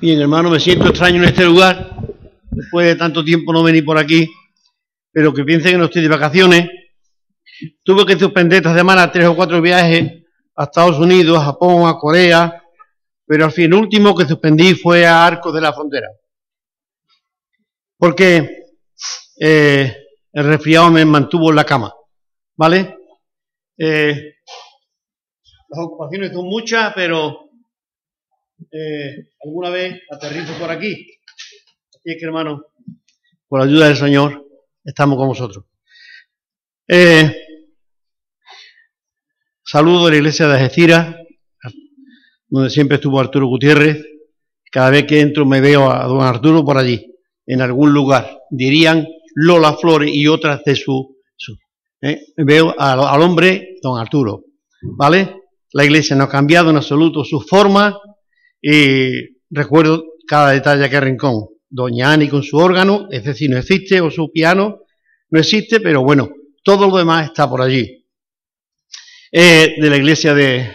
Bien, hermano, me siento extraño en este lugar, después de tanto tiempo no venir por aquí, pero que piensen que no estoy de vacaciones. Tuve que suspender esta semana tres o cuatro viajes a Estados Unidos, a Japón, a Corea, pero al fin, el último que suspendí fue a Arcos de la Frontera. Porque eh, el resfriado me mantuvo en la cama, ¿vale? Eh, las ocupaciones son muchas, pero eh, alguna vez aterrizo por aquí. Así es que, hermano, por la ayuda del Señor, estamos con vosotros. Eh, saludo de la iglesia de Algeciras, donde siempre estuvo Arturo Gutiérrez. Cada vez que entro me veo a don Arturo por allí, en algún lugar. Dirían Lola Flores y otras de su... eh, veo al, al hombre, don Arturo. ¿Vale? La iglesia no ha cambiado en absoluto su forma, y recuerdo cada detalle que rincón. Doña Ani con su órgano, es decir, no existe, o su piano, no existe, pero bueno, todo lo demás está por allí. Eh, de la iglesia de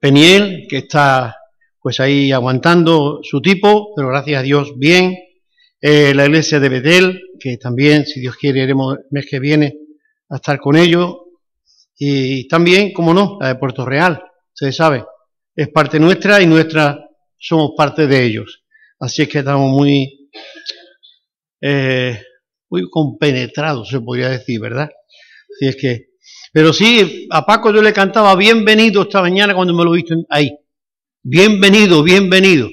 Peniel, que está pues ahí aguantando su tipo, pero gracias a Dios bien. Eh, la iglesia de Betel, que también, si Dios quiere, iremos el mes que viene a estar con ellos. Y también, como no, la de Puerto Real, se sabe, es parte nuestra y nuestra somos parte de ellos. Así es que estamos muy, eh, muy compenetrados, se podría decir, ¿verdad? Así es que, pero sí, a Paco yo le cantaba bienvenido esta mañana cuando me lo he visto ahí. Bienvenido, bienvenido.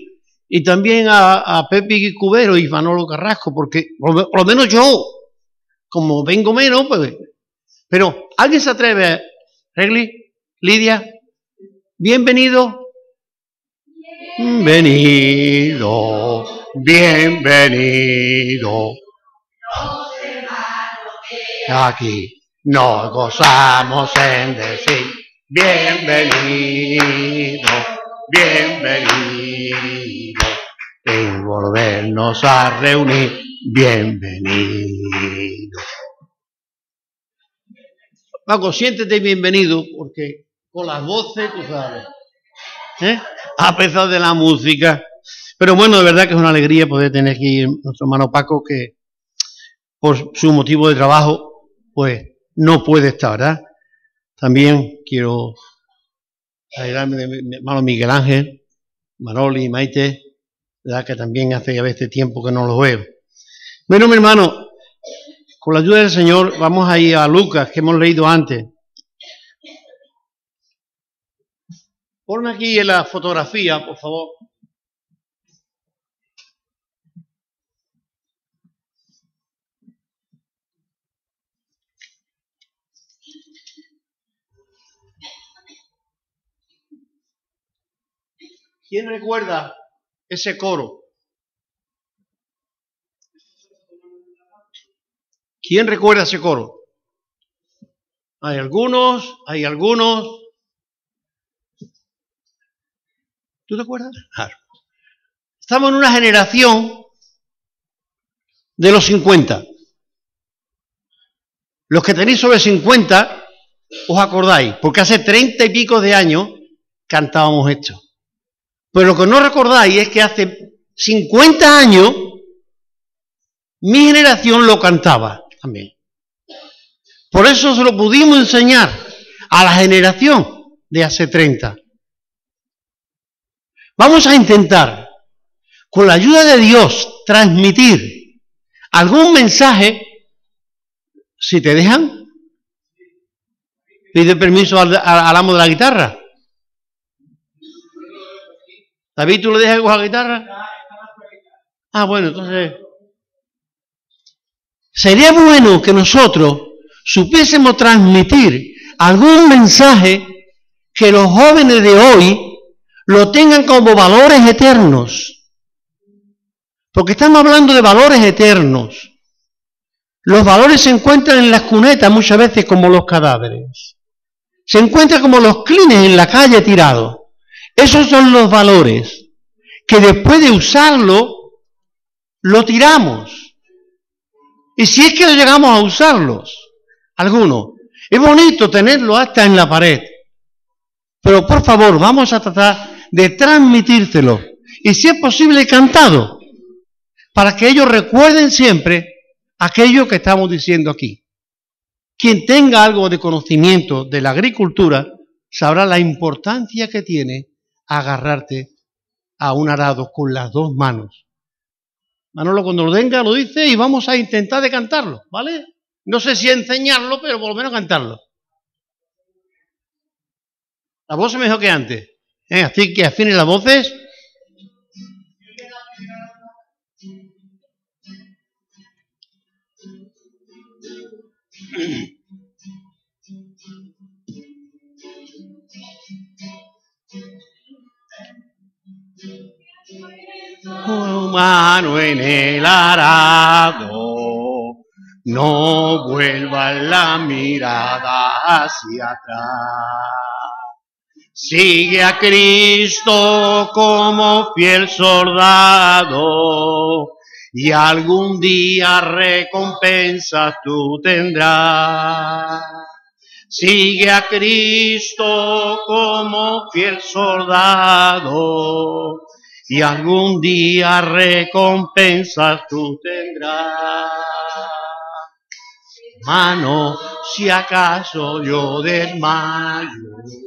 Y también a, a Pepe Cubero y Manolo Carrasco, porque por, lo menos yo, como vengo menos, pues. Pero, ¿alguien se atreve, Regli, Lidia? Bienvenido. Bienvenido, bienvenido. Aquí nos gozamos en decir bienvenido, bienvenido. En volvernos a reunir, bienvenido. Paco, siéntete bienvenido porque con las voces, tú sabes. ¿eh? A pesar de la música. Pero bueno, de verdad que es una alegría poder tener aquí nuestro hermano Paco, que por su motivo de trabajo, pues no puede estar, ¿verdad? También quiero alegrarme de mi hermano Miguel Ángel, Manoli, Maite, ¿verdad? Que también hace ya este tiempo que no los veo. Bueno, mi hermano, con la ayuda del Señor, vamos a ir a Lucas, que hemos leído antes. Ponme aquí en la fotografía, por favor. ¿Quién recuerda ese coro? ¿Quién recuerda ese coro? Hay algunos, hay algunos. ¿Tú te acuerdas? Claro. Estamos en una generación de los 50. Los que tenéis sobre 50, os acordáis, porque hace 30 y pico de años cantábamos esto. Pero lo que no recordáis es que hace 50 años mi generación lo cantaba también. Por eso se lo pudimos enseñar a la generación de hace 30. Vamos a intentar, con la ayuda de Dios, transmitir algún mensaje, si te dejan, pide permiso al, al amo de la guitarra. David, ¿tú le dejas con la guitarra? Ah, bueno, entonces... Sería bueno que nosotros supiésemos transmitir algún mensaje que los jóvenes de hoy lo tengan como valores eternos. Porque estamos hablando de valores eternos. Los valores se encuentran en las cunetas muchas veces como los cadáveres. Se encuentran como los clines en la calle tirados. Esos son los valores que después de usarlo, lo tiramos. Y si es que llegamos a usarlos, algunos, es bonito tenerlo hasta en la pared. Pero por favor, vamos a tratar de transmitírselo y si es posible cantado, para que ellos recuerden siempre aquello que estamos diciendo aquí. Quien tenga algo de conocimiento de la agricultura sabrá la importancia que tiene agarrarte a un arado con las dos manos. Manolo cuando lo tenga lo dice y vamos a intentar de cantarlo, ¿vale? No sé si enseñarlo, pero por lo menos cantarlo. La voz es mejor que antes. ¿Eh? Así que afinen las voces. Humano en el arado, no vuelva la mirada hacia atrás. Sigue a Cristo como fiel soldado y algún día recompensa tú tendrás. Sigue a Cristo como fiel soldado y algún día recompensas tú tendrás. Mano, si acaso yo desmayo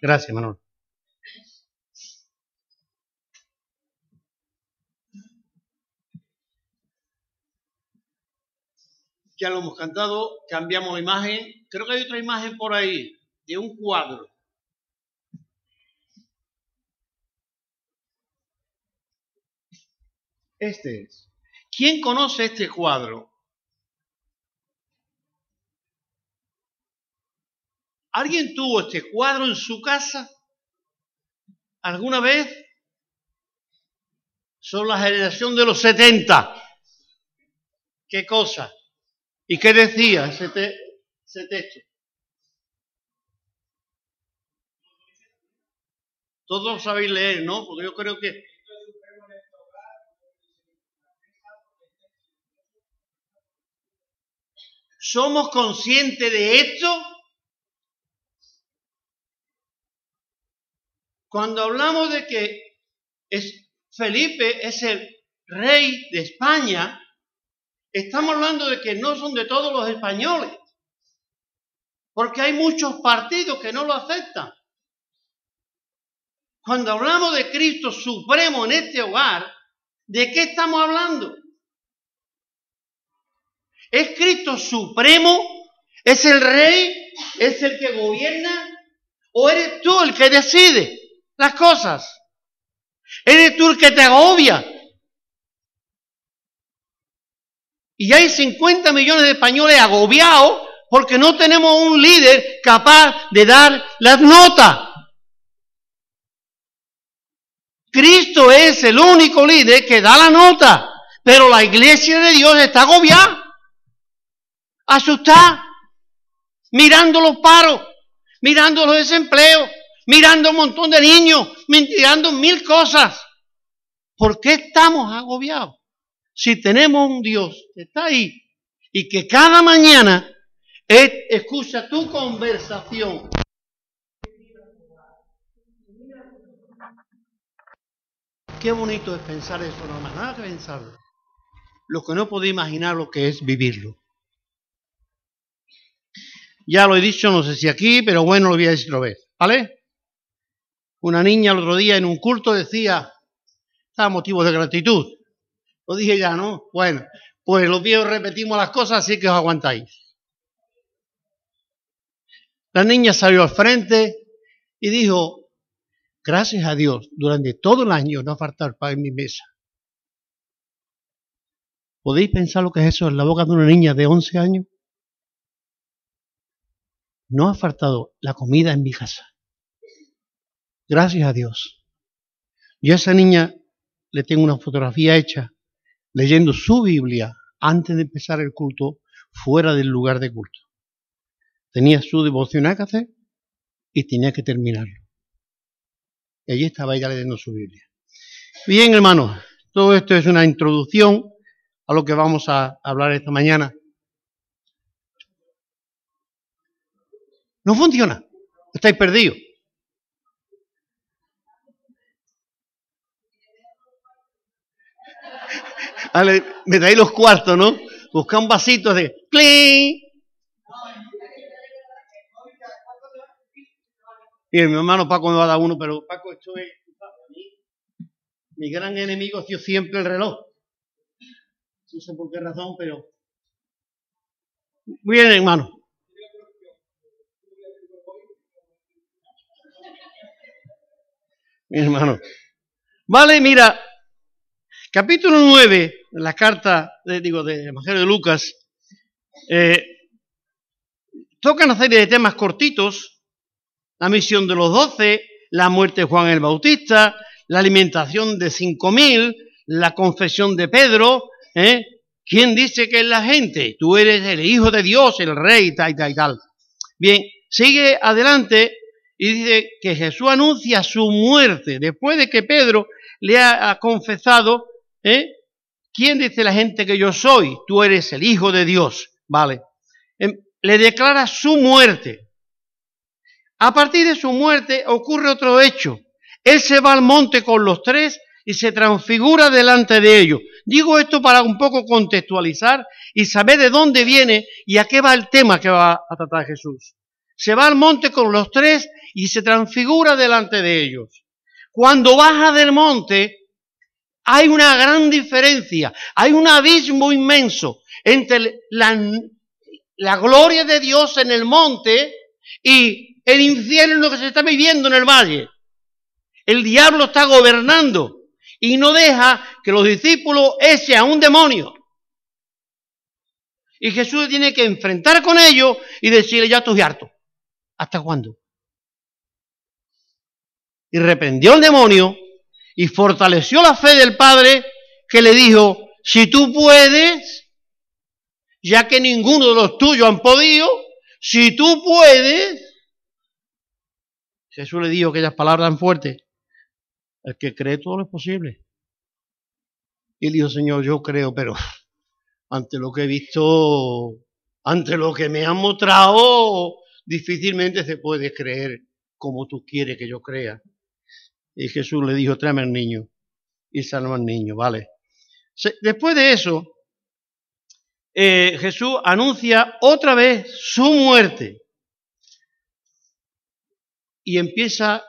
Gracias, Manuel. Ya lo hemos cantado, cambiamos la imagen. Creo que hay otra imagen por ahí, de un cuadro. Este es. ¿Quién conoce este cuadro? ¿Alguien tuvo este cuadro en su casa? ¿Alguna vez? Son la generación de los 70. ¿Qué cosa? ¿Y qué decía ese, ese texto? Todos sabéis leer, ¿no? Porque yo creo que ¿Somos conscientes de esto? Cuando hablamos de que es, Felipe es el rey de España, estamos hablando de que no son de todos los españoles, porque hay muchos partidos que no lo aceptan. Cuando hablamos de Cristo supremo en este hogar, ¿de qué estamos hablando? ¿Es Cristo supremo? ¿Es el rey? ¿Es el que gobierna? ¿O eres tú el que decide las cosas? ¿Eres tú el que te agobia? Y hay 50 millones de españoles agobiados porque no tenemos un líder capaz de dar las notas. Cristo es el único líder que da la nota, pero la iglesia de Dios está agobiada asustada, mirando los paros, mirando los desempleos, mirando un montón de niños, mirando mil cosas. ¿Por qué estamos agobiados? Si tenemos un Dios que está ahí y que cada mañana escucha tu conversación. Qué bonito es pensar eso, no más nada que pensarlo. Lo que no puedo imaginar lo que es vivirlo. Ya lo he dicho, no sé si aquí, pero bueno, lo voy a decir otra vez. ¿Vale? Una niña el otro día en un culto decía, está motivo de gratitud. Lo dije ya, ¿no? Bueno, pues los viejos repetimos las cosas, así que os aguantáis. La niña salió al frente y dijo, gracias a Dios, durante todo el año no ha faltado pan en mi mesa. ¿Podéis pensar lo que es eso en la boca de una niña de 11 años? no ha faltado la comida en mi casa. Gracias a Dios. Y a esa niña le tengo una fotografía hecha leyendo su Biblia antes de empezar el culto fuera del lugar de culto. Tenía su devoción a hacer y tenía que terminarlo. Y allí estaba ella leyendo su Biblia. Bien, hermanos, todo esto es una introducción a lo que vamos a hablar esta mañana. No funciona. Estáis perdidos. Vale, me traéis los cuartos, ¿no? Busca un vasito de ¡Cling! Y mi hermano Paco me va a dar uno, pero Paco, esto es mi gran enemigo ha sido siempre el reloj. No sé por qué razón, pero. Muy bien, hermano. Mi hermano. Vale, mira, capítulo 9 de la carta, de, digo, del Evangelio de Lucas, eh, toca una serie de temas cortitos, la misión de los doce, la muerte de Juan el Bautista, la alimentación de cinco mil, la confesión de Pedro, ¿eh? ¿Quién dice que es la gente? Tú eres el Hijo de Dios, el Rey, tal, tal, tal. Bien, sigue adelante y dice que Jesús anuncia su muerte después de que Pedro le ha, confesado, ¿eh? ¿quién dice la gente que yo soy? Tú eres el Hijo de Dios, ¿vale? Em, le declara su muerte. A partir de su muerte ocurre otro hecho. Él se va al monte con los tres y se transfigura delante de ellos. Digo esto para un poco contextualizar y saber de dónde viene y a qué va el tema que va a tratar Jesús. Se va al monte con los tres y se transfigura delante de ellos. Cuando baja del monte, hay una gran diferencia, hay un abismo inmenso entre la, gloria de Dios en el monte y el infierno que se está viviendo en el valle. El diablo está gobernando y no deja que los discípulos echen a un demonio. Y Jesús tiene que enfrentar con ellos y decirle, ya estoy harto. ¿Hasta cuándo? y reprendió al demonio y fortaleció la fe del Padre que le dijo, si tú puedes, ya que ninguno de los tuyos han podido, si tú puedes, Jesús le dijo aquellas palabras tan fuertes, el que cree todo lo es posible. Y él dijo, Señor, yo creo, pero ante lo que he visto, ante lo que me han mostrado, difícilmente se puede creer como tú quieres que yo crea. Y Jesús le dijo, tráeme al niño. Y salva al niño, ¿vale? Después de eso, eh, Jesús anuncia otra vez su muerte. Y empieza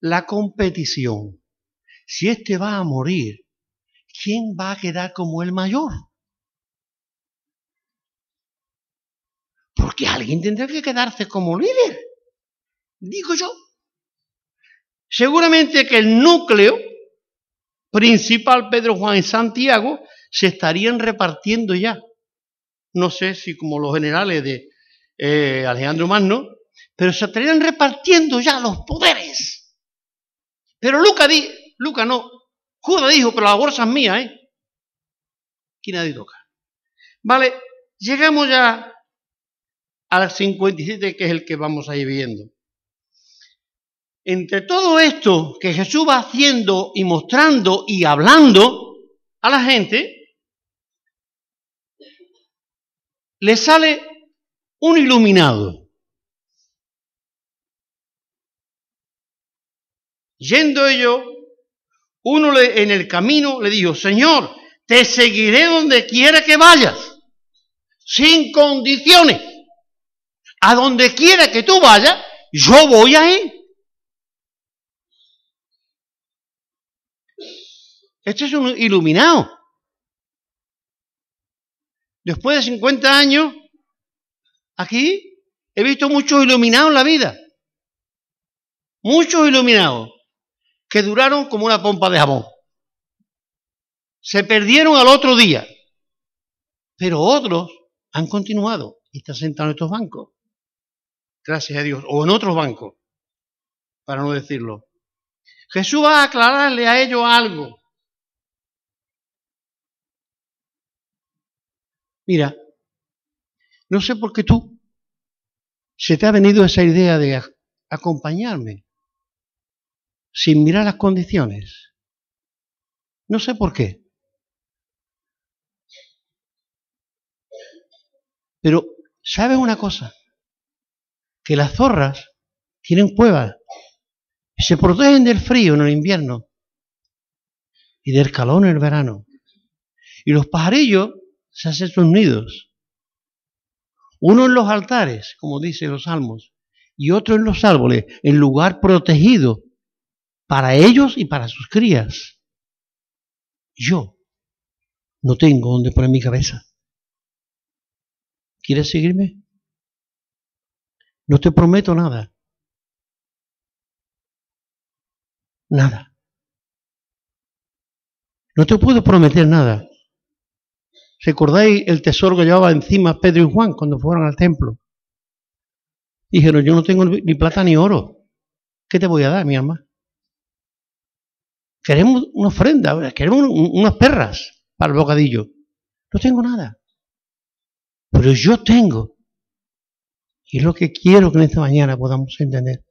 la competición. Si este va a morir, ¿quién va a quedar como el mayor? Porque alguien tendrá que quedarse como líder. Digo yo. Seguramente que el núcleo principal, Pedro, Juan y Santiago, se estarían repartiendo ya. No sé si como los generales de eh, Alejandro Magno, pero se estarían repartiendo ya los poderes. Pero Lucas, di, Luca no, Judas dijo, pero la bolsa es mía, ¿eh? Aquí nadie toca. Vale, llegamos ya al 57, que es el que vamos a ir viendo entre todo esto que Jesús va haciendo y mostrando y hablando a la gente, le sale un iluminado. Yendo ellos, uno le, en el camino le dijo, Señor, te seguiré donde quiera que vayas, sin condiciones. A donde quiera que tú vayas, yo voy a ir. Este es un iluminado. Después de 50 años, aquí he visto muchos iluminados en la vida. Muchos iluminados que duraron como una pompa de jabón. Se perdieron al otro día. Pero otros han continuado y están sentados en estos bancos. Gracias a Dios. O en otros bancos. para no decirlo. Jesús va a aclararle a ellos algo. Mira, no sé por qué tú se te ha venido esa idea de acompañarme sin mirar las condiciones. No sé por qué. Pero, ¿sabes una cosa? Que las zorras tienen cuevas se protegen del frío en el invierno y del calor en el verano. Y los pajarillos se hacen sus nidos. Uno en los altares, como dicen los salmos, y otro en los árboles, en lugar protegido para ellos y para sus crías. Yo no tengo donde poner mi cabeza. ¿Quieres seguirme? No te prometo nada. Nada. No te puedo prometer nada. ¿Recordáis el tesoro que llevaba encima Pedro y Juan cuando fueron al templo? Dijeron, yo no tengo ni plata ni oro. ¿Qué te voy a dar, mi alma? Queremos una ofrenda, queremos unas perras para el bocadillo. No tengo nada. Pero yo tengo. Y es lo que quiero que en esta mañana podamos entender.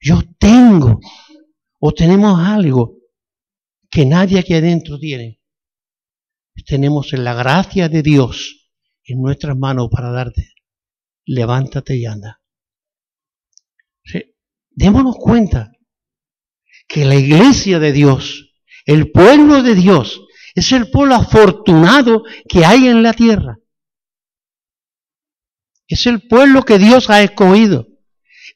Yo tengo. O tenemos algo que nadie aquí adentro tiene tenemos la gracia de Dios en nuestras manos para darte. Levántate y anda. Démonos cuenta que la iglesia de Dios, el pueblo de Dios, es el pueblo afortunado que hay en la tierra. Es el pueblo que Dios ha escogido.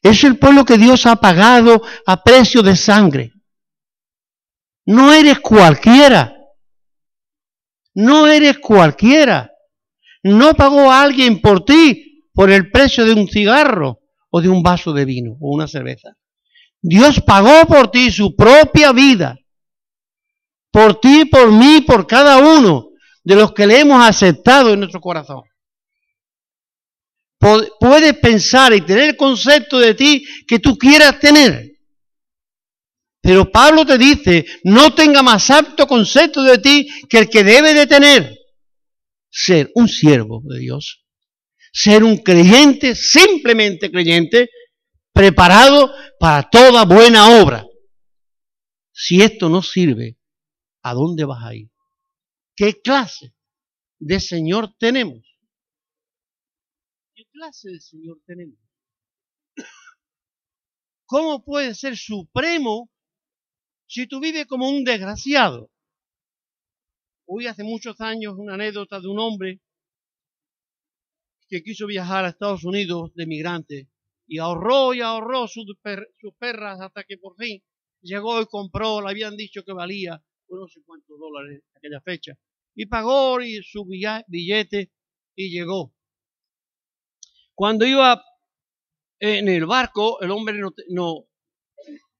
Es el pueblo que Dios ha pagado a precio de sangre. No eres cualquiera. No eres cualquiera. No pagó alguien por ti por el precio de un cigarro o de un vaso de vino o una cerveza. Dios pagó por ti su propia vida. Por ti, por mí, por cada uno de los que le hemos aceptado en nuestro corazón. Puedes pensar y tener el concepto de ti que tú quieras tener. Pero Pablo te dice, no tenga más apto concepto de ti que el que debe de tener. Ser un siervo de Dios. Ser un creyente, simplemente creyente, preparado para toda buena obra. Si esto no sirve, ¿a dónde vas a ir? ¿Qué clase de Señor tenemos? ¿Qué clase de Señor tenemos? ¿Cómo puede ser supremo si tú vives como un desgraciado. Hoy hace muchos años una anécdota de un hombre que quiso viajar a Estados Unidos de migrante y ahorró y ahorró sus, perras hasta que por fin llegó y compró, le habían dicho que valía no sé cuántos dólares aquella fecha, y pagó su billete y llegó. Cuando iba en el barco, el hombre no, no,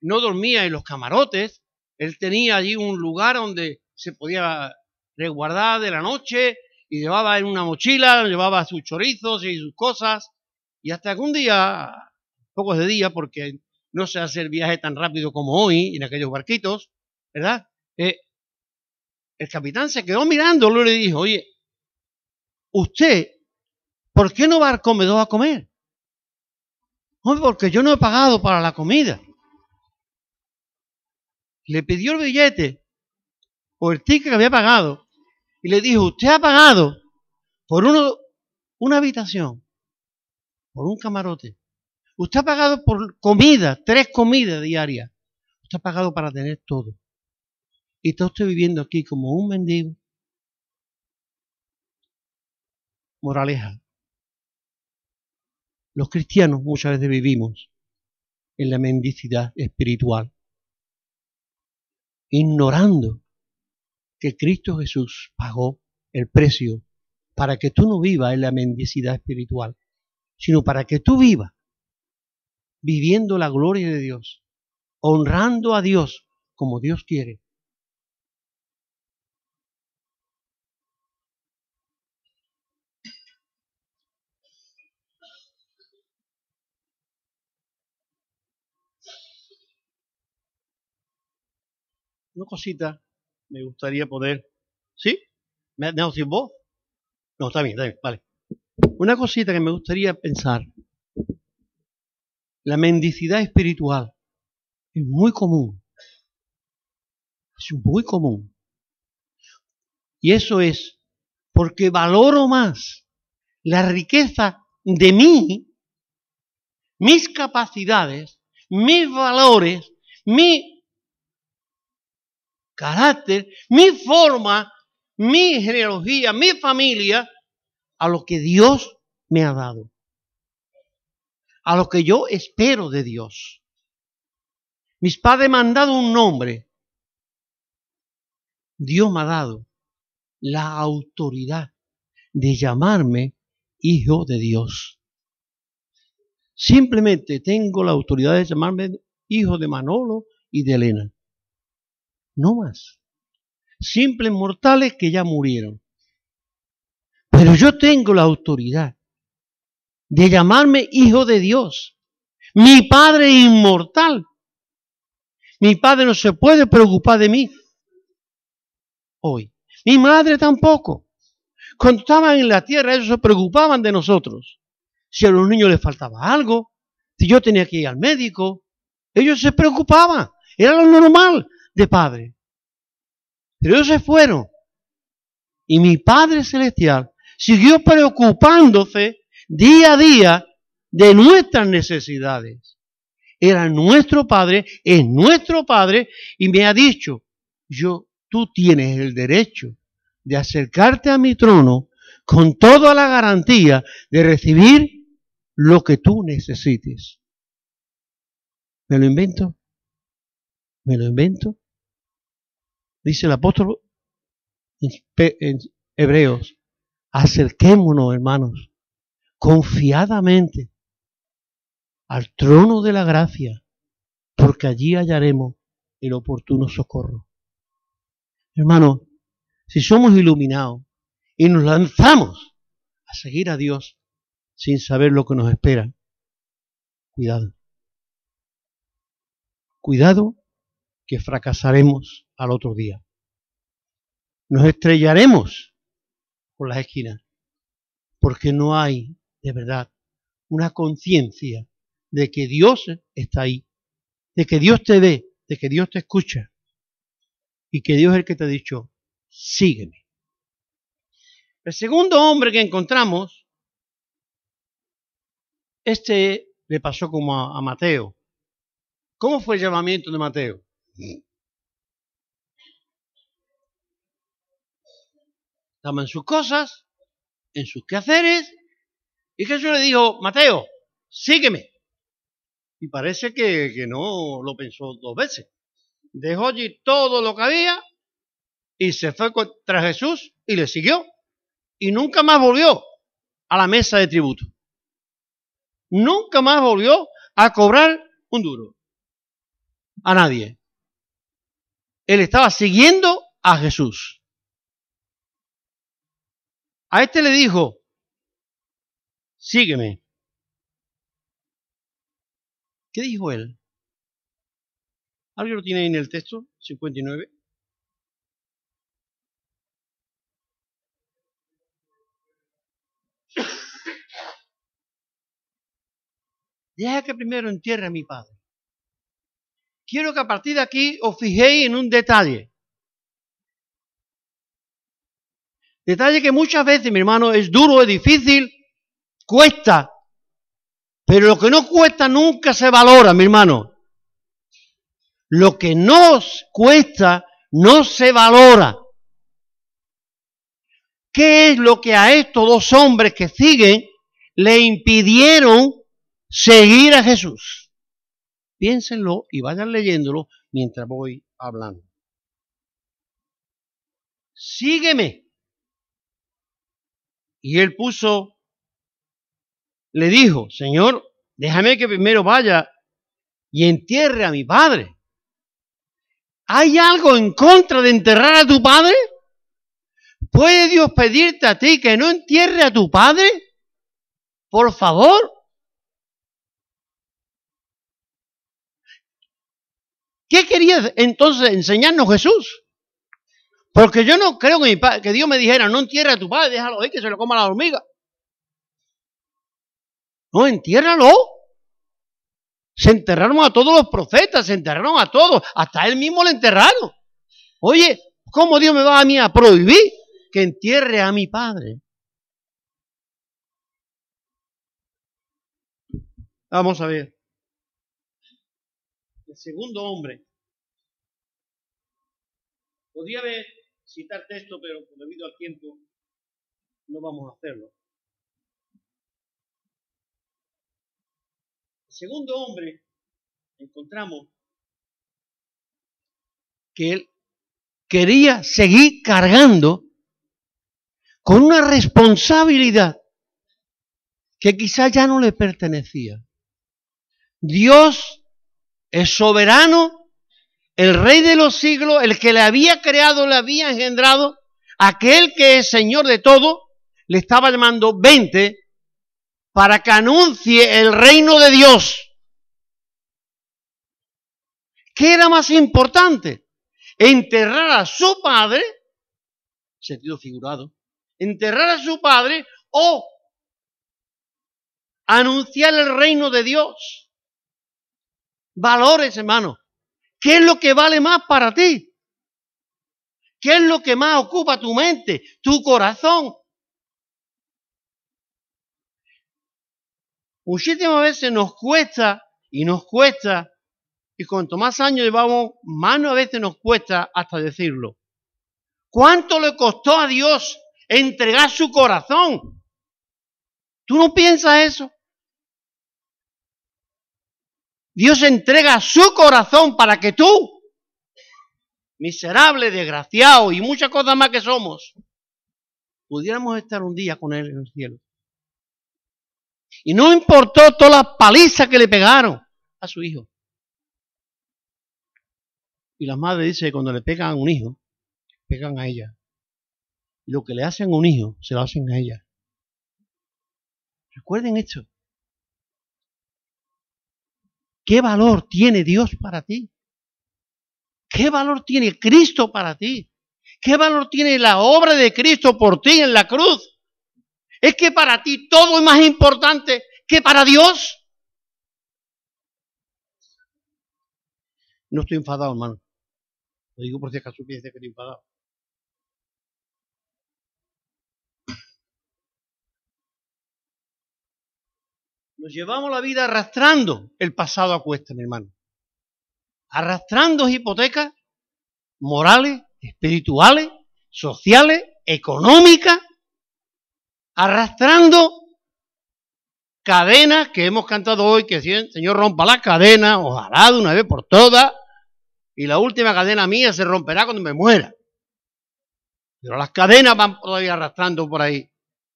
no dormía en los camarotes, él tenía allí un lugar donde se podía resguardar de la noche y llevaba en una mochila, llevaba sus chorizos y sus cosas. Y hasta que un día, pocos de días, porque no se hace el viaje tan rápido como hoy en aquellos barquitos, ¿verdad? Eh, el capitán se quedó mirándolo y le dijo, oye, usted, ¿por qué no va al comedor a comer? Hombre, porque yo no he pagado para la comida le pidió el billete por el ticket que había pagado y le dijo, usted ha pagado por una habitación, por un camarote. Usted ha pagado por comida, tres comidas diarias. Usted ha pagado para tener todo. Y está usted viviendo aquí como un mendigo. Moraleja. Los cristianos muchas veces vivimos en la mendicidad espiritual ignorando que Cristo Jesús pagó el precio para que tú no vivas en la mendicidad espiritual, sino para que tú vivas viviendo la gloria de Dios, honrando a Dios como Dios quiere. Una cosita me gustaría poder. ¿Sí? ¿Me has dejado sin voz? No, está bien, está bien, vale. Una cosita que me gustaría pensar. La mendicidad espiritual es muy común. Es muy común. Y eso es porque valoro más la riqueza de mí, mis capacidades, mis valores, mi carácter, mi forma, mi genealogía, mi familia, a lo que Dios me ha dado, a lo que yo espero de Dios. Mis padres me han dado un nombre. Dios me ha dado la autoridad de llamarme hijo de Dios. Simplemente tengo la autoridad de llamarme hijo de Manolo y de Elena. No más. Simples mortales que ya murieron. Pero yo tengo la autoridad de llamarme hijo de Dios. Mi Padre inmortal. Mi Padre no se puede preocupar de mí hoy. Mi madre tampoco. Cuando estaban en la tierra, ellos se preocupaban de nosotros. Si a los niños les faltaba algo, si yo tenía que ir al médico, ellos se preocupaban. Era lo normal de padre. Pero ellos se fueron. Y mi Padre Celestial siguió preocupándose día a día de nuestras necesidades. Era nuestro Padre, es nuestro Padre, y me ha dicho, yo tú tienes el derecho de acercarte a mi trono con toda la garantía de recibir lo que tú necesites. ¿Me lo invento? ¿Me lo invento? Dice el apóstol en Hebreos, acerquémonos, hermanos, confiadamente al trono de la gracia, porque allí hallaremos el oportuno socorro. Hermano, si somos iluminados y nos lanzamos a seguir a Dios sin saber lo que nos espera, cuidado. Cuidado que fracasaremos al otro día. Nos estrellaremos por las esquinas porque no hay de verdad una conciencia de que Dios está ahí, de que Dios te ve, de que Dios te escucha y que Dios es el que te ha dicho, sígueme. El segundo hombre que encontramos, este le pasó como a, Mateo. ¿Cómo fue el llamamiento de Mateo? Estaba en sus cosas, en sus quehaceres, y Jesús le dijo, Mateo, sígueme. Y parece que, que no lo pensó dos veces dejó allí todo lo que había y se fue contra Jesús y le siguió. Y nunca más volvió a la mesa de tributo. Nunca más volvió a cobrar un duro. A nadie. Él estaba siguiendo a Jesús. A este le dijo, sígueme. ¿Qué dijo él? ¿Alguien lo tiene ahí en el texto? 59. Deja que primero entierre a mi padre. Quiero que a partir de aquí os fijéis en un detalle. Detalle que muchas veces, mi hermano, es duro, es difícil, cuesta. Pero lo que no cuesta nunca se valora, mi hermano. Lo que nos cuesta no se valora. ¿Qué es lo que a estos dos hombres que siguen le impidieron seguir a Jesús? Piénsenlo y vayan leyéndolo mientras voy hablando. Sígueme. Y él puso, le dijo, Señor, déjame que primero vaya y entierre a mi padre. ¿Hay algo en contra de enterrar a tu padre? ¿Puede Dios pedirte a ti que no entierre a tu padre? Por favor. ¿Qué ¿Qué quería entonces enseñarnos Jesús? Porque yo no creo que, mi padre, que Dios me dijera, no entierra a tu padre, déjalo ahí que se lo coma la hormiga. No, entiérralo. Se enterraron a todos los profetas, se enterraron a todos, hasta él mismo le enterraron. Oye, ¿cómo Dios me va a mí a prohibir que entierre a mi padre? Vamos a ver. El segundo hombre. Podría haber citar texto, pero debido al tiempo no vamos a hacerlo. El segundo hombre encontramos que él quería seguir cargando con una responsabilidad que quizás ya no le pertenecía. Dios es soberano, el rey de los siglos, el que le había creado, le había engendrado, aquel que es Señor de todo, le estaba llamando 20 para que anuncie el reino de Dios. ¿Qué era más importante? Enterrar a su padre, sentido figurado, enterrar a su padre o anunciar el reino de Dios. Valores, hermano. ¿Qué es lo que vale más para ti? ¿Qué es lo que más ocupa tu mente, tu corazón? Muchísimas veces nos cuesta y nos cuesta, y cuanto más años llevamos, más a veces nos cuesta hasta decirlo. ¿Cuánto le costó a Dios entregar su corazón? ¿Tú no piensas eso? Dios entrega su corazón para que tú, miserable, desgraciado y muchas cosas más que somos, pudiéramos estar un día con Él en el cielo. Y no importó todas las palizas que le pegaron a su hijo. Y la madre dice que cuando le pegan a un hijo, pegan a ella. Y lo que le hacen a un hijo, se lo hacen a ella. Recuerden esto. ¿Qué valor tiene Dios para ti? ¿Qué valor tiene Cristo para ti? ¿Qué valor tiene la obra de Cristo por ti en la cruz? Es que para ti todo es más importante que para Dios. No estoy enfadado, hermano. Lo digo por si acaso piensa que estoy enfadado. Nos llevamos la vida arrastrando el pasado a cuesta, mi hermano. Arrastrando hipotecas morales, espirituales, sociales, económicas, arrastrando cadenas que hemos cantado hoy, que el Señor rompa las cadenas, ojalá de una vez por todas, y la última cadena mía se romperá cuando me muera. Pero las cadenas van todavía arrastrando por ahí,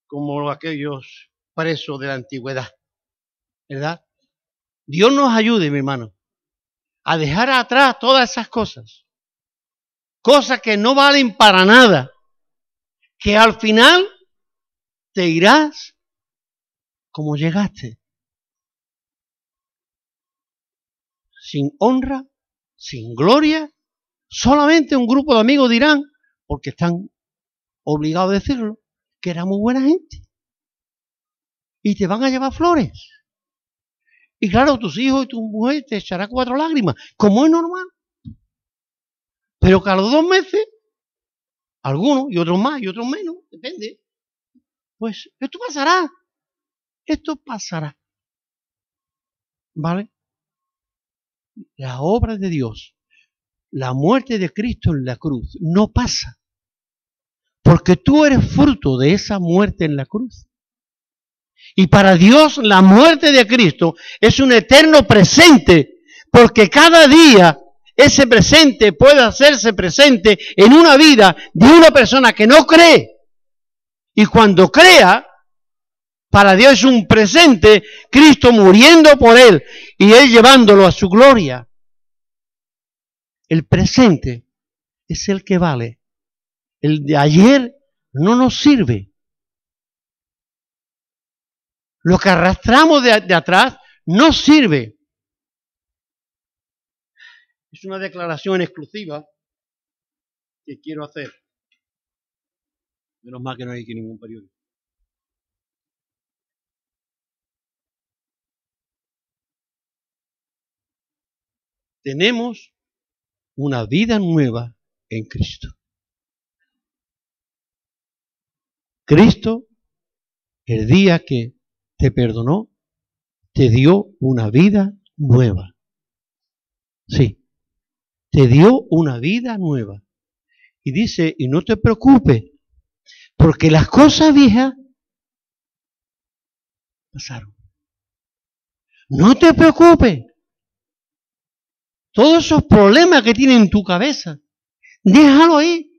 como aquellos presos de la antigüedad. ¿Verdad? Dios nos ayude, mi hermano, a dejar atrás todas esas cosas. Cosas que no valen para nada. Que al final te irás como llegaste. Sin honra, sin gloria. Solamente un grupo de amigos dirán, porque están obligados a decirlo, que era muy buena gente. Y te van a llevar flores. Y claro, tus hijos y tu mujer te echarán cuatro lágrimas, como es normal. Pero cada dos meses, algunos y otros más y otros menos, depende. Pues esto pasará. Esto pasará. ¿Vale? La obra de Dios, la muerte de Cristo en la cruz, no pasa. Porque tú eres fruto de esa muerte en la cruz. Y para Dios la muerte de Cristo es un eterno presente, porque cada día ese presente puede hacerse presente en una vida de una persona que no cree. Y cuando crea, para Dios es un presente, Cristo muriendo por él y él llevándolo a su gloria. El presente es el que vale. El de ayer no nos sirve. Lo que arrastramos de, atrás no sirve. Es una declaración exclusiva que quiero hacer. Menos mal que no hay aquí ningún periódico. Tenemos una vida nueva en Cristo. Cristo, el día que te perdonó, te dio una vida nueva. Sí, te dio una vida nueva. Y dice, y no te preocupes, porque las cosas viejas pasaron. No te preocupes. Todos esos problemas que tienes en tu cabeza, déjalo ahí.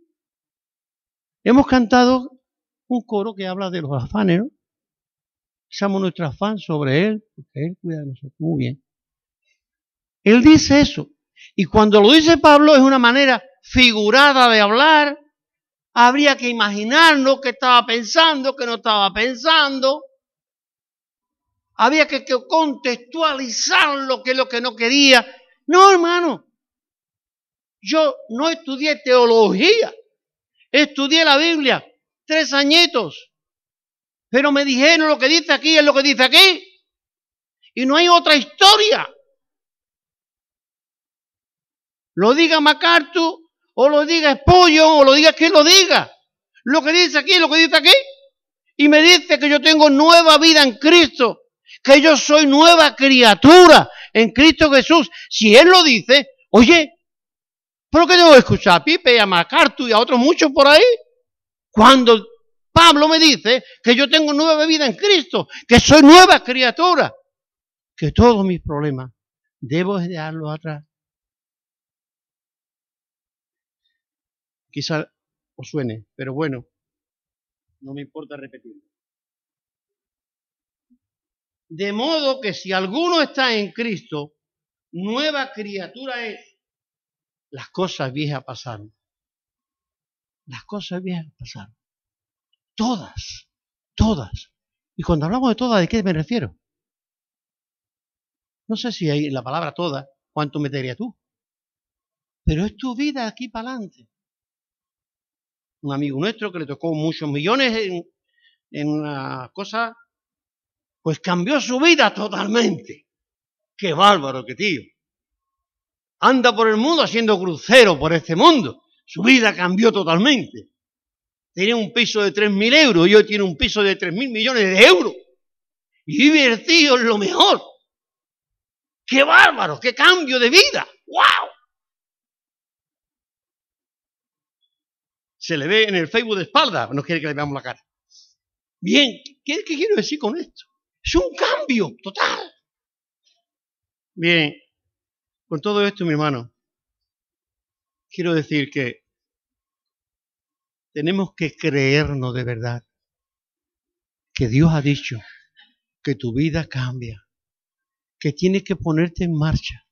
Hemos cantado un coro que habla de los afanes, ¿no? Echamos nuestro afán sobre Él, porque Él cuida de nosotros muy bien. Él dice eso. Y cuando lo dice Pablo es una manera figurada de hablar. Habría que imaginarnos qué estaba pensando, qué no estaba pensando. Había que, que contextualizar lo que es lo que no quería. No, hermano. Yo no estudié teología. Estudié la Biblia tres añitos. Pero me dijeron lo que dice aquí es lo que dice aquí. Y no hay otra historia. Lo diga MacArthur, o lo diga Espollo, o lo diga quien lo diga. Lo que dice aquí es lo que dice aquí. Y me dice que yo tengo nueva vida en Cristo, que yo soy nueva criatura en Cristo Jesús. Si Él lo dice, oye, ¿por qué que escuchar a Pipe y a MacArthur y a otros muchos por ahí? Cuando Pablo me dice que yo tengo nueva vida en Cristo, que soy nueva criatura, que todos mis problemas debo dejarlos atrás. Quizá os suene, pero bueno, no me importa repetirlo. De modo que si alguno está en Cristo, nueva criatura es. Las cosas viejas pasaron. Las cosas viejas pasaron. Todas, todas. Y cuando hablamos de todas, ¿de qué me refiero? No sé si hay la palabra toda, cuánto metería tú. Pero es tu vida aquí para adelante. Un amigo nuestro que le tocó muchos millones en, en una cosa, pues cambió su vida totalmente. Qué bárbaro, qué tío. Anda por el mundo haciendo crucero por este mundo. Su vida cambió totalmente tenía un piso de 3.000 euros y hoy tiene un piso de 3.000 millones de euros. Y tío en lo mejor. ¡Qué bárbaro! ¡Qué cambio de vida! ¡Wow! Se le ve en el Facebook de espalda, no quiere que le veamos la cara. Bien, ¿qué, qué quiero decir con esto? Es un cambio total. Bien, con todo esto, mi hermano, quiero decir que tenemos que creernos de verdad que Dios ha dicho que tu vida cambia, que tienes que ponerte en marcha.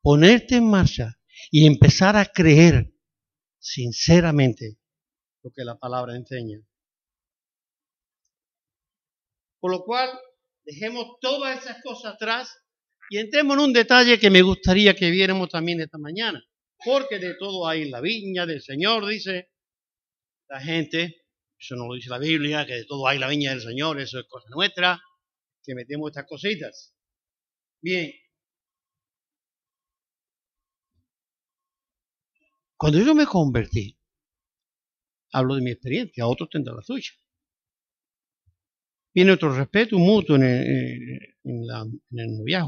Ponerte en marcha y empezar a creer sinceramente lo que la palabra enseña. Por lo cual, dejemos todas esas cosas atrás y entremos en un detalle que me gustaría que viéramos también esta mañana porque de todo hay en la viña del Señor, dice la gente, eso no lo dice la Biblia, que de todo hay en la viña del Señor, eso es cosa nuestra, que metemos estas cositas. Bien. Cuando yo me convertí, hablo de mi experiencia, otros tendrán la suya. Viene otro respeto mutuo en el, en, la,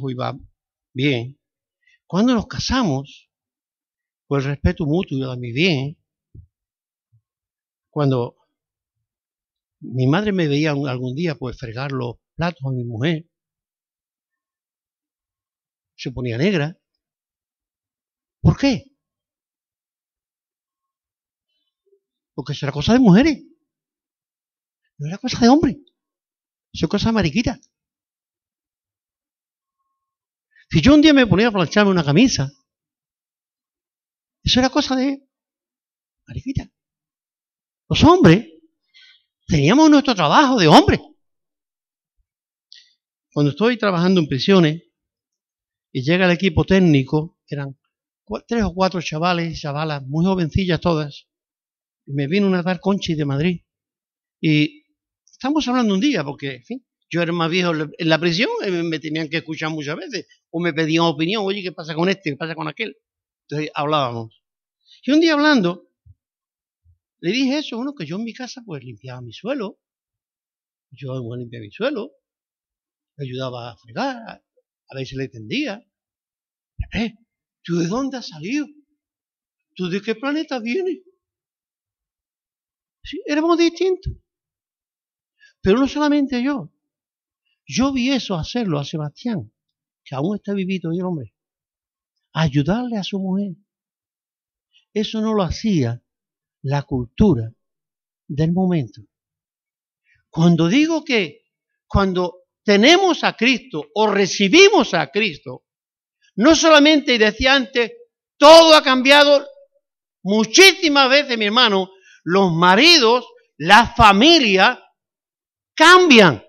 y va bien. Cuando nos casamos, por el respeto mutuo bien, cuando mi madre me veía algún día pues fregar los platos a mi mujer, se ponía negra. ¿Por qué? Porque eso era cosa de mujeres. No era cosa de hombres. Eso es cosa mariquita. Si yo un día me ponía a plancharme una camisa eso era cosa de mariquita. Los hombres teníamos nuestro trabajo de hombre. Cuando estoy trabajando en prisiones y llega el equipo técnico eran tres o cuatro chavales chavalas, muy jovencillas todas. Y me vino una dar Conchi de Madrid. Y estamos hablando un día, porque, en fin, yo era más viejo en la prisión, y me tenían que escuchar muchas veces, o me pedían opinión, oye, ¿qué pasa con este? ¿Qué pasa con aquel? Entonces hablábamos. Y un día hablando, le dije eso, bueno, que yo en mi casa pues limpiaba mi suelo, yo limpiaba mi suelo, le ayudaba a fregar, a veces le tendía. ¿Eh? ¿Tú de dónde has salido? ¿Tú de qué planeta vienes? Éramos distintos. Pero no solamente yo. Yo vi eso hacerlo a Sebastián, que aún está vivito y el hombre. Ayudarle a su mujer. Eso no lo hacía la cultura del momento. Cuando digo que cuando tenemos a Cristo o recibimos a Cristo, no solamente, decía antes, todo ha cambiado muchísimas veces, mi hermano, los maridos, las familias cambian,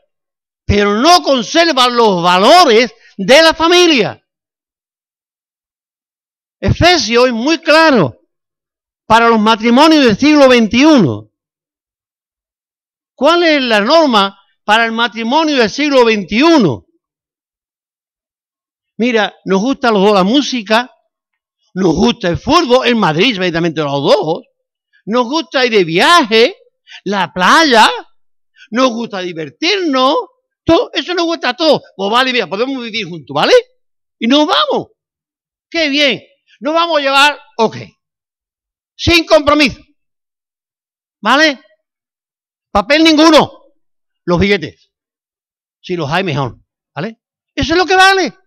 pero no conservan los valores de la familia. Efesios es muy claro para los matrimonios del siglo XXI. ¿Cuál es la norma para el matrimonio del siglo XXI? Mira, nos gusta la música, nos gusta el fútbol, en Madrid, evidentemente los dos, nos gusta ir de viaje, la playa, nos gusta divertirnos, todo, eso nos gusta a todos. Pues vale, mira, podemos vivir juntos, ¿vale? Y nos vamos. Qué bien. Nos vamos a llevar, ok. Sin compromiso. ¿Vale? Papel ninguno. Los billetes. Si los hay, mejor. ¿Vale? Eso es lo que vale.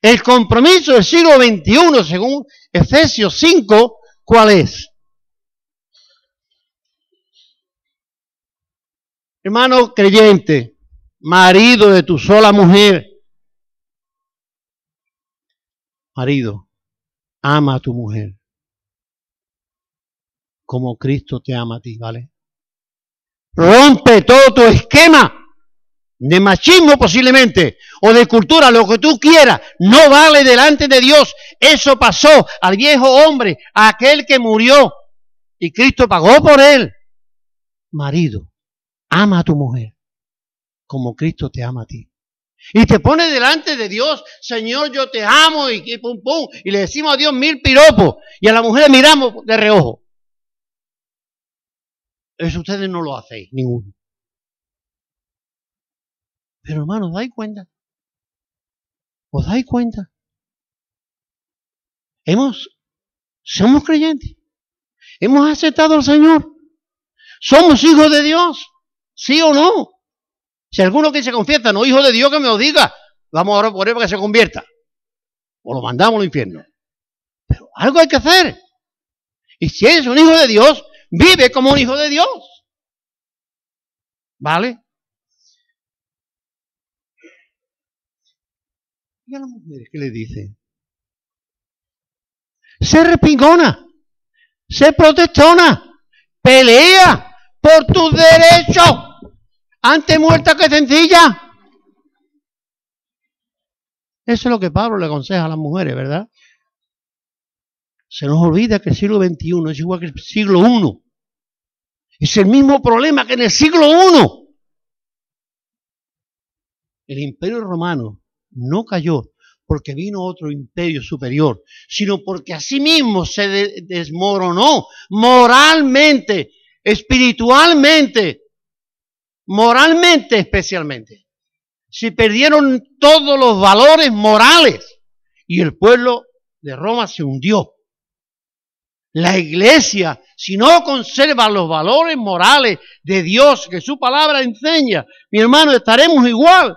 El compromiso del siglo XXI, según Efesios 5, ¿cuál es? Hermano creyente, marido de tu sola mujer, marido, ama a tu mujer como Cristo te ama a ti, ¿vale? Rompe todo tu esquema de machismo posiblemente, o de cultura, lo que tú quieras, no vale delante de Dios. Eso pasó al viejo hombre, a aquel que murió, y Cristo pagó por él. Marido, ama a tu mujer como Cristo te ama a ti. Y te pone delante de Dios, Señor, yo te amo, y, pum, pum, y le decimos a Dios mil piropos, y a la mujer miramos de reojo. Eso ustedes no lo hacéis, ninguno. Pero hermano, ¿os dais cuenta? ¿Os dais cuenta? Hemos, somos creyentes. Hemos aceptado al Señor. Somos hijos de Dios. ¿Sí o no? Si alguno que se confiesa no hijo de Dios, que me lo diga. Vamos ahora por él para que se convierta. O lo mandamos al infierno. Pero algo hay que hacer. Y si eres un hijo de Dios, vive como un hijo de Dios. ¿Vale? ¿Y a las mujeres qué le dice? Sé repingona, sé protestona, pelea por tus derechos, antes muerta que sencilla. Eso es lo que Pablo le aconseja a las mujeres, ¿verdad? Se nos olvida que el siglo XXI es igual que el siglo I. Es el mismo problema que en el siglo I. El imperio romano no cayó porque vino otro imperio superior, sino porque asimismo se desmoronó moralmente, espiritualmente, moralmente especialmente. Se perdieron todos los valores morales y el pueblo de Roma se hundió. La iglesia, si no conserva los valores morales de Dios que su palabra enseña, mi hermano, estaremos igual.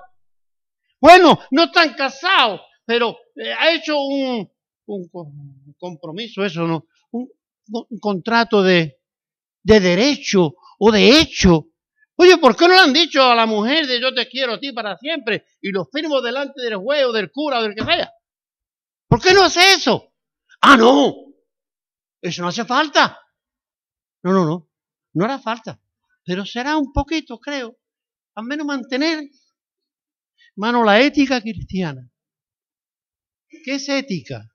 Bueno, no están casados, pero eh, ha hecho un, compromiso, eso no, un, contrato de, de derecho o de hecho. Oye, ¿por qué no le han dicho a la mujer de yo te quiero a ti para siempre y lo firmo delante del juez o del cura o del que sea? ¿Por qué no hace eso? Ah, no, eso no hace falta. No, no, no. No hará falta. Pero será un poquito, creo. Al menos mantener, hermano, la ética cristiana. ¿Qué es ética?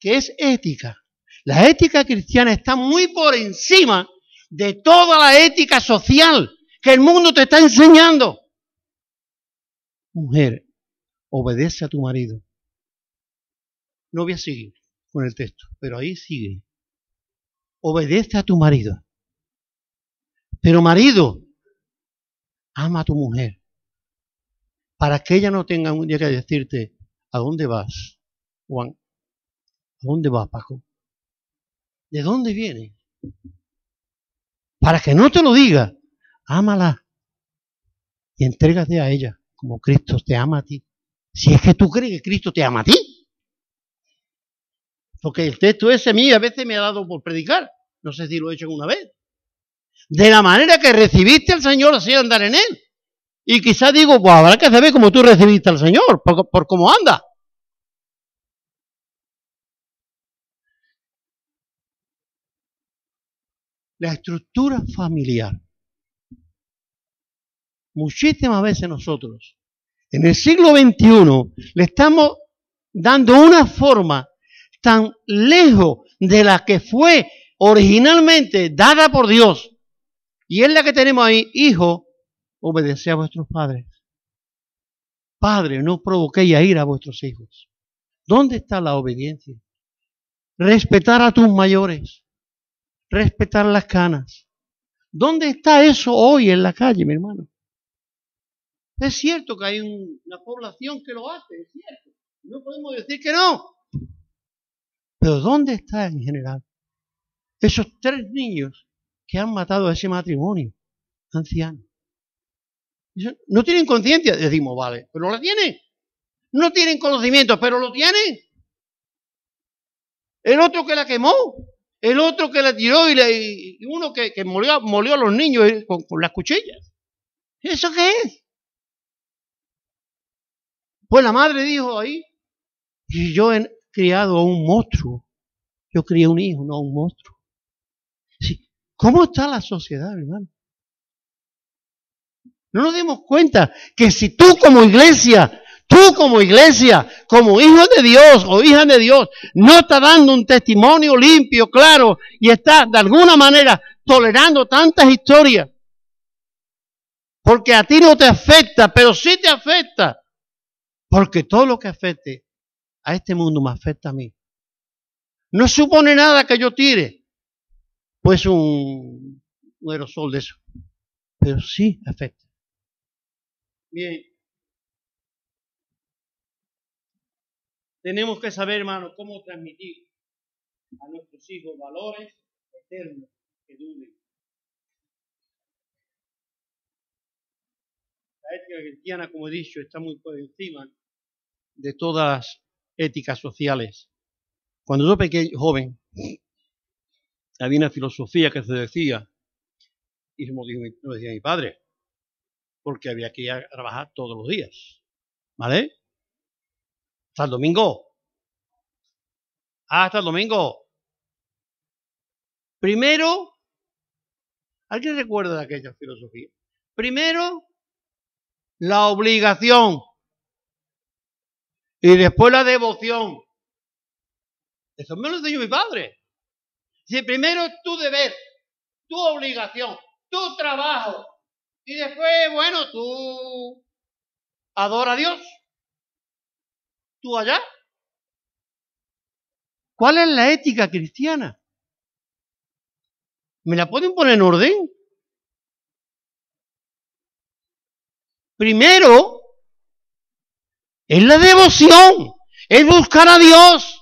¿Qué es ética? La ética cristiana está muy por encima de toda la ética social que el mundo te está enseñando. Mujer, obedece a tu marido. No voy a seguir con el texto, pero ahí sigue. Obedece a tu marido. Pero marido, ama a tu mujer. Para que ella no tenga un día que decirte, ¿a dónde vas, Juan? ¿A dónde vas, Paco? ¿De dónde viene? Para que no te lo diga, ámala y entrégate a ella como Cristo te ama a ti. Si es que tú crees que Cristo te ama a ti. Porque el texto ese a mí a veces me ha dado por predicar. No sé si lo he hecho una vez. De la manera que recibiste al Señor, así andar en Él. Y quizás digo, pues habrá que saber cómo tú recibiste al Señor, por, por cómo anda. La estructura familiar muchísimas veces nosotros, en el siglo XXI, le estamos dando una forma tan lejos de la que fue originalmente dada por Dios. Y es la que tenemos ahí, hijo, obedece a vuestros padres. Padre, no provoquéis a ir a vuestros hijos. ¿Dónde está la obediencia? Respetar a tus mayores. Respetar las canas. ¿Dónde está eso hoy en la calle, mi hermano? Es cierto que hay una población que lo hace, es cierto. No podemos decir que no. Pero ¿dónde está en general? Esos tres niños que han matado a ese matrimonio anciano. No tienen conciencia, decimos, vale, pero la tienen. No tienen conocimiento, pero lo tienen. El otro que la quemó, el otro que la tiró y, uno que, molió, a los niños con, con las cuchillas. ¿Eso qué es? Pues la madre dijo ahí, y yo he criado a un monstruo. Yo crié un hijo, no un monstruo. ¿Cómo está la sociedad, hermano? No nos dimos cuenta que si tú como iglesia, tú como iglesia, como hijo de Dios o hija de Dios, no está dando un testimonio limpio, claro, y está de alguna manera tolerando tantas historias, porque a ti no te afecta, pero sí te afecta. Porque todo lo que afecte a este mundo me afecta a mí. No supone nada que yo tire, pues un, aerosol de eso. Pero sí afecta. Bien. Tenemos que saber, hermano, cómo transmitir a nuestros hijos valores eternos que duren. La ética cristiana, como he dicho, está muy por encima de todas éticas sociales. Cuando yo pequeño, joven, había una filosofía que se decía, y como lo decía mi padre, porque había que ir a trabajar todos los días. ¿Vale? Hasta el domingo. hasta el domingo. Primero, ¿alguien recuerda de aquella filosofía? Primero, la obligación. Y después la devoción. Eso me lo enseñó mi padre. Si primero tu deber, tu obligación, tu trabajo. Y después, bueno, tú adora a Dios. Tú allá. ¿Cuál es la ética cristiana? ¿Me la pueden poner en orden? Primero, es la devoción, es buscar a Dios,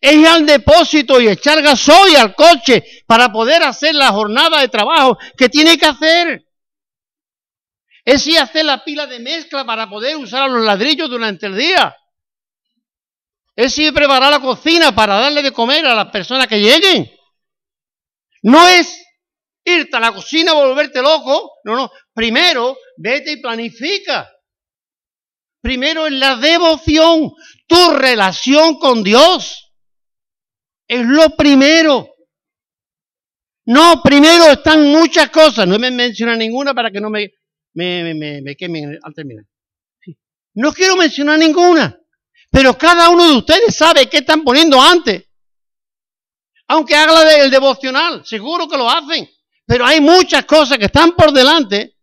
es ir al depósito y echar gasoil al coche para poder hacer la jornada de trabajo que tiene que hacer. Es ir a hacer la pila de mezcla para poder usar los ladrillos durante el día. Es ir a preparar la cocina para darle de comer a las personas que lleguen. No es irte a la cocina, volverte loco. No, no. Primero, vete y planifica. Primero es la devoción, tu relación con Dios. Es lo primero. No, primero están muchas cosas. No me menciona ninguna para que no me, me, me, me quemen al terminar. No quiero mencionar ninguna. Pero cada uno de ustedes sabe qué están poniendo antes. Aunque haga el devocional, seguro que lo hacen. Pero hay muchas cosas que están por delante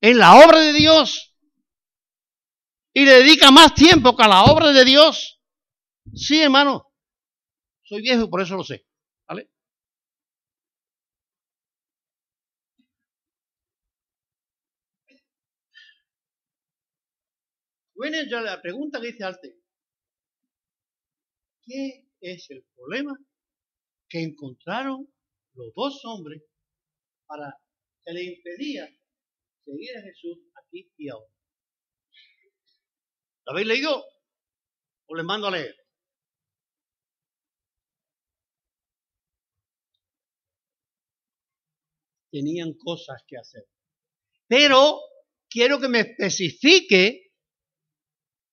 en la obra de Dios. Y le dedica más tiempo que a la obra de Dios. Sí, hermano. Soy viejo y por eso lo sé. ¿Vale? Bueno, ya la pregunta que dice Arte. ¿Qué es el problema que encontraron los dos hombres para que le impedía seguir a Jesús aquí y ahora. ¿Lo habéis leído? ¿O les mando a leer? Tenían cosas que hacer. Pero quiero que me especifique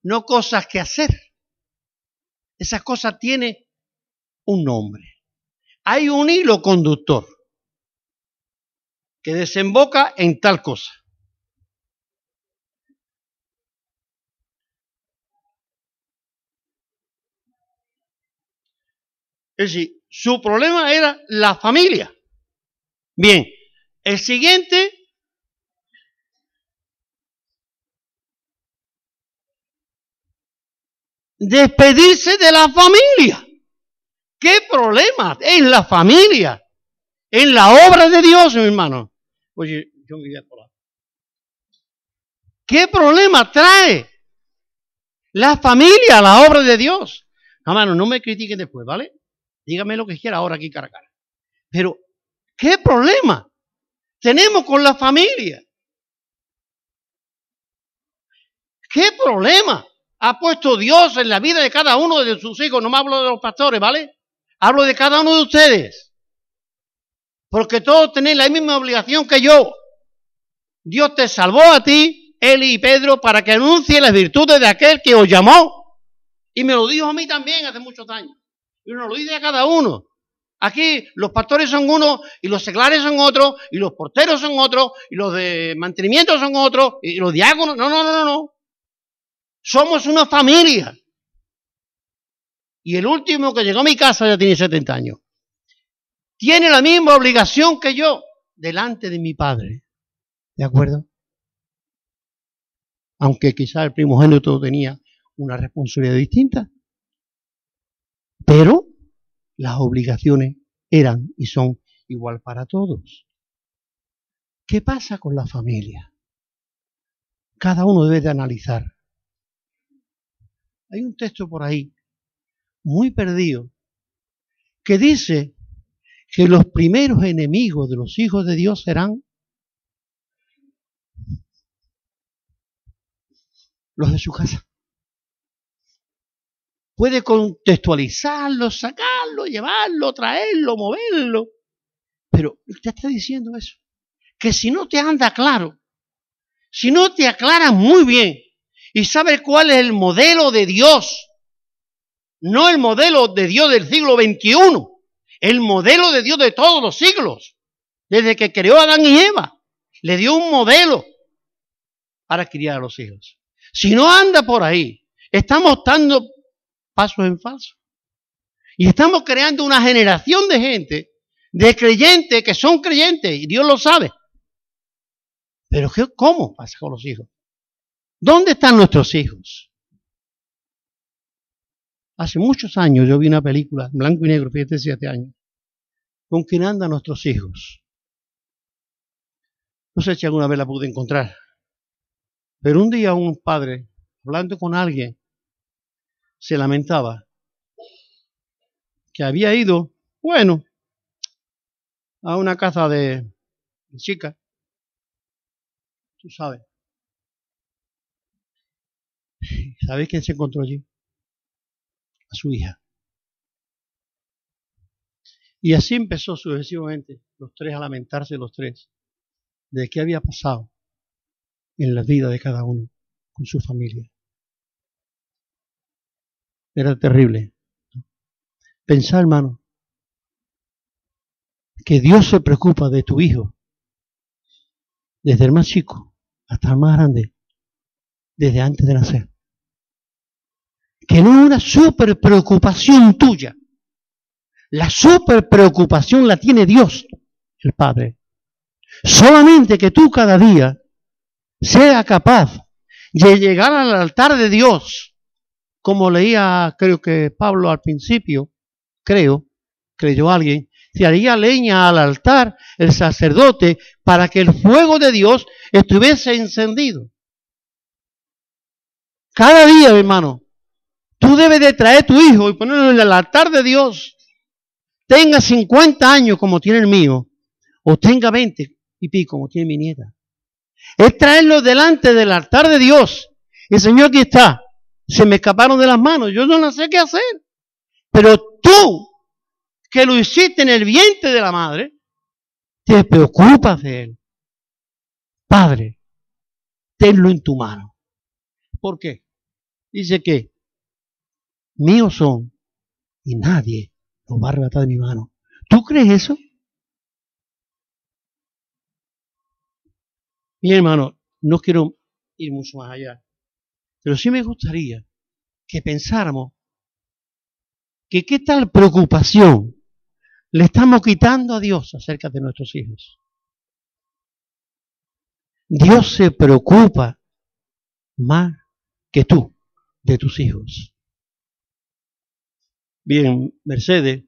no cosas que hacer. Esas cosas tienen un nombre. Hay un hilo conductor que desemboca en tal cosa. Es decir, su problema era la familia. Bien, el siguiente despedirse de la familia. ¿Qué problema en la familia? En la obra de Dios, mi hermano. Oye, yo me voy a ¿Qué problema trae la familia a la obra de Dios? Hermano, no me critiquen después, ¿vale? Dígame lo que quiera ahora aquí cara a cara. Pero, ¿qué problema tenemos con la familia? ¿Qué problema ha puesto Dios en la vida de cada uno de sus hijos? No me hablo de los pastores, ¿vale? Hablo de cada uno de ustedes. Porque todos tenéis la misma obligación que yo. Dios te salvó a ti, Eli y Pedro, para que anuncie las virtudes de aquel que os llamó. Y me lo dijo a mí también hace muchos años. Y nos lo dice a cada uno. Aquí los pastores son unos, y los seglares son otros, y los porteros son otros, y los de mantenimiento son otros, y los diáconos. No, no, no, no, no. Somos una familia. Y el último que llegó a mi casa ya tiene 70 años. Tiene la misma obligación que yo delante de mi padre. ¿De acuerdo? Aunque quizá el primogénito tenía una responsabilidad distinta. Pero las obligaciones eran y son igual para todos. ¿Qué pasa con la familia? Cada uno debe de analizar. Hay un texto por ahí, muy perdido, que dice que los primeros enemigos de los hijos de Dios serán los de su casa puede contextualizarlo, sacarlo, llevarlo, traerlo, moverlo. Pero usted está diciendo eso. Que si no te anda claro, si no te aclara muy bien y sabes cuál es el modelo de Dios, no el modelo de Dios del siglo XXI, el modelo de Dios de todos los siglos, desde que creó a Adán y Eva, le dio un modelo para criar a los hijos. Si no anda por ahí, estamos dando pasos en falso. Y estamos creando una generación de gente, de creyentes que son creyentes, y Dios lo sabe. Pero ¿qué, ¿cómo pasa con los hijos? ¿Dónde están nuestros hijos? Hace muchos años yo vi una película, blanco y negro, fíjate, siete años, con quien andan nuestros hijos. No sé si alguna vez la pude encontrar. Pero un día un padre, hablando con alguien, se lamentaba que había ido, bueno, a una casa de, chica, tú sabes. ¿Sabes quién se encontró allí? A su hija. Y así empezó sucesivamente los tres a lamentarse los tres de qué había pasado en la vida de cada uno con su familia. Era terrible. Pensar, hermano, que Dios se preocupa de tu hijo, desde el más chico hasta el más grande, desde antes de nacer. Que no es una super preocupación tuya La super preocupación la tiene Dios, el Padre. Solamente que tú cada día sea capaz de llegar al altar de Dios, como leía creo que Pablo al principio, creo, creyó alguien, se haría leña al altar el sacerdote para que el fuego de Dios estuviese encendido. Cada día, hermano, tú debes de traer tu hijo y ponerlo en el altar de Dios. Tenga 50 años como tiene el mío, o tenga 20 y pico como tiene mi nieta. Es traerlo delante del altar de Dios. El Señor aquí está. Se me escaparon de las manos. Yo no sé qué hacer. Pero tú que lo hiciste en el vientre de la madre, te preocupas de él. Padre, tenlo en tu mano. ¿Por qué? Dice que míos son y nadie los va a arrebatar de mi mano. ¿Tú crees eso? Mi hermano, no quiero ir mucho más allá, pero sí me gustaría que pensáramos que qué tal preocupación le estamos quitando a Dios acerca de nuestros hijos. Dios se preocupa más que tú de tus hijos. Bien, Mercedes,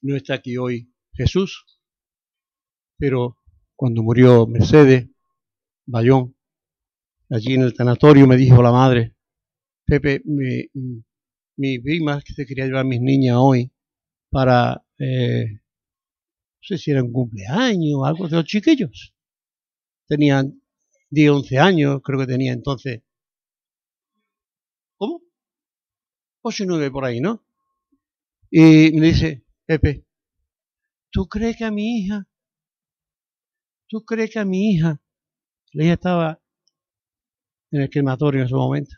no está aquí hoy Jesús, pero cuando murió Mercedes, Bayón, allí en el tanatorio me dijo la madre, Pepe, mi, mi prima que se quería llevar a mis niñas hoy, para, eh, no sé si era un cumpleaños o algo de los chiquillos. Tenían 10, 11 años, creo que tenía entonces. ¿Cómo? 8 9 por ahí, ¿no? Y me dice, Pepe, ¿tú crees que a mi hija, tú crees que a mi hija, ella estaba en el crematorio en ese momento,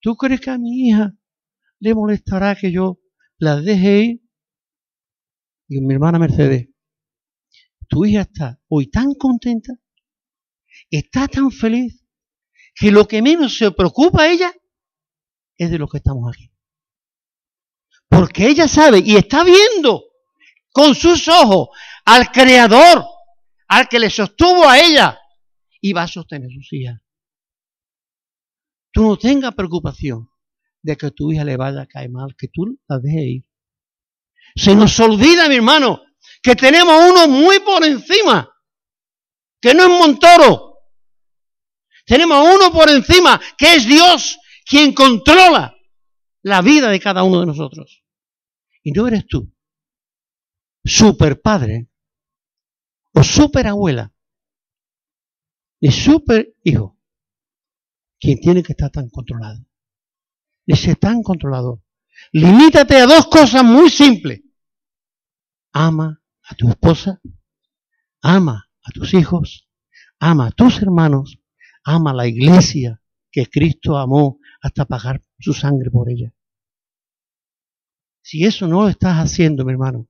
¿tú crees que a mi hija le molestará que yo la deje ir y mi hermana Mercedes, tu hija está hoy tan contenta, está tan feliz, que lo que menos se preocupa a ella es de lo que estamos aquí. Porque ella sabe y está viendo con sus ojos al Creador, al que le sostuvo a ella y va a sostener sus hijas. Tú no tengas preocupación de que tu hija le vaya a caer mal, que tú la dejes ir. Se nos olvida, mi hermano, que tenemos uno muy por encima, que no es Montoro. Tenemos uno por encima, que es Dios, quien controla la vida de cada uno de nosotros. Y no eres tú, super padre, o super abuela, ni super hijo, quien tiene que estar tan controlado. Dice tan controlado. Limítate a dos cosas muy simples ama a tu esposa, ama a tus hijos, ama a tus hermanos, ama a la iglesia que Cristo amó hasta pagar su sangre por ella. Si eso no lo estás haciendo, mi hermano,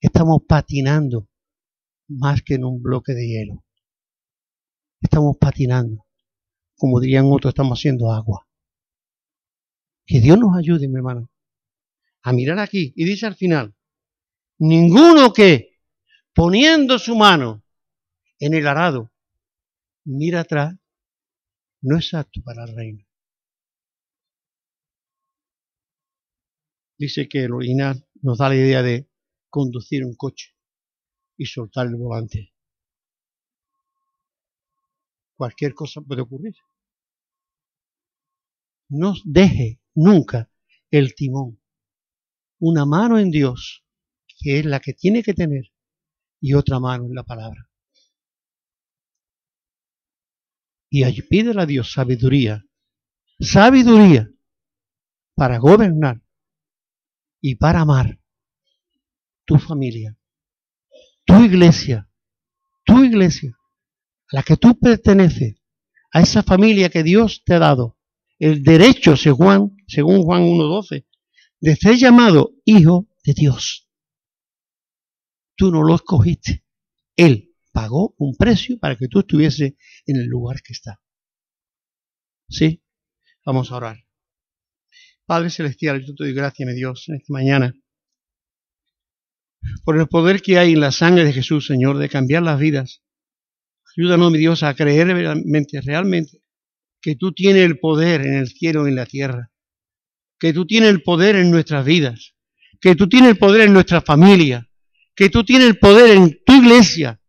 estamos patinando más que en un bloque de hielo. Estamos patinando. Como dirían otros, estamos haciendo agua. Que Dios nos ayude, mi hermano, a mirar aquí. Y dice al final, Ninguno que, poniendo su mano en el arado, mira atrás, no es apto para el reino. Dice que el original nos da la idea de conducir un coche y soltar el volante. Cualquier cosa puede ocurrir. No deje nunca el timón. Una mano en Dios que es la que tiene que tener, y otra mano en la palabra. Y allí pídele a Dios sabiduría, sabiduría para gobernar y para amar tu familia, tu iglesia, tu iglesia, a la que tú perteneces, a esa familia que Dios te ha dado, el derecho, según, Juan 1.12, de ser llamado hijo de Dios. Tú no lo escogiste. Él pagó un precio para que tú estuviese en el lugar que está. ¿Sí? Vamos a orar. Padre Celestial, yo te doy gracias, mi Dios, en esta mañana por el poder que hay en la sangre de Jesús, Señor, de cambiar las vidas. Ayúdanos, mi Dios, a creer realmente, realmente que tú tienes el poder en el cielo y en la tierra, que tú tienes el poder en nuestras vidas, que tú tienes el poder en nuestra familia, que tú tienes el poder en tu iglesia.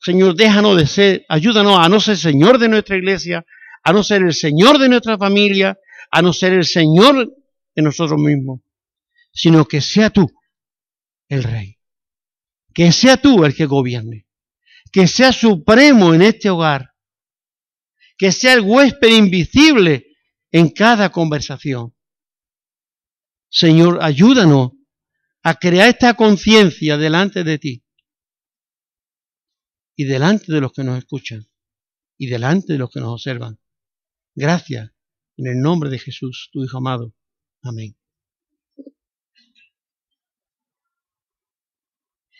Señor, déjanos de ser, ayúdanos a no ser Señor de nuestra iglesia, a no ser el Señor de nuestra familia, a no ser el Señor de nosotros mismos, sino que sea tú el Rey. Que sea tú el que gobierne. Que sea supremo en este hogar. Que sea el huésped invisible en cada conversación. Señor, ayúdanos a crear esta conciencia delante de ti y delante de los que nos escuchan y delante de los que nos observan. Gracias en el nombre de Jesús, tu Hijo amado. Amén.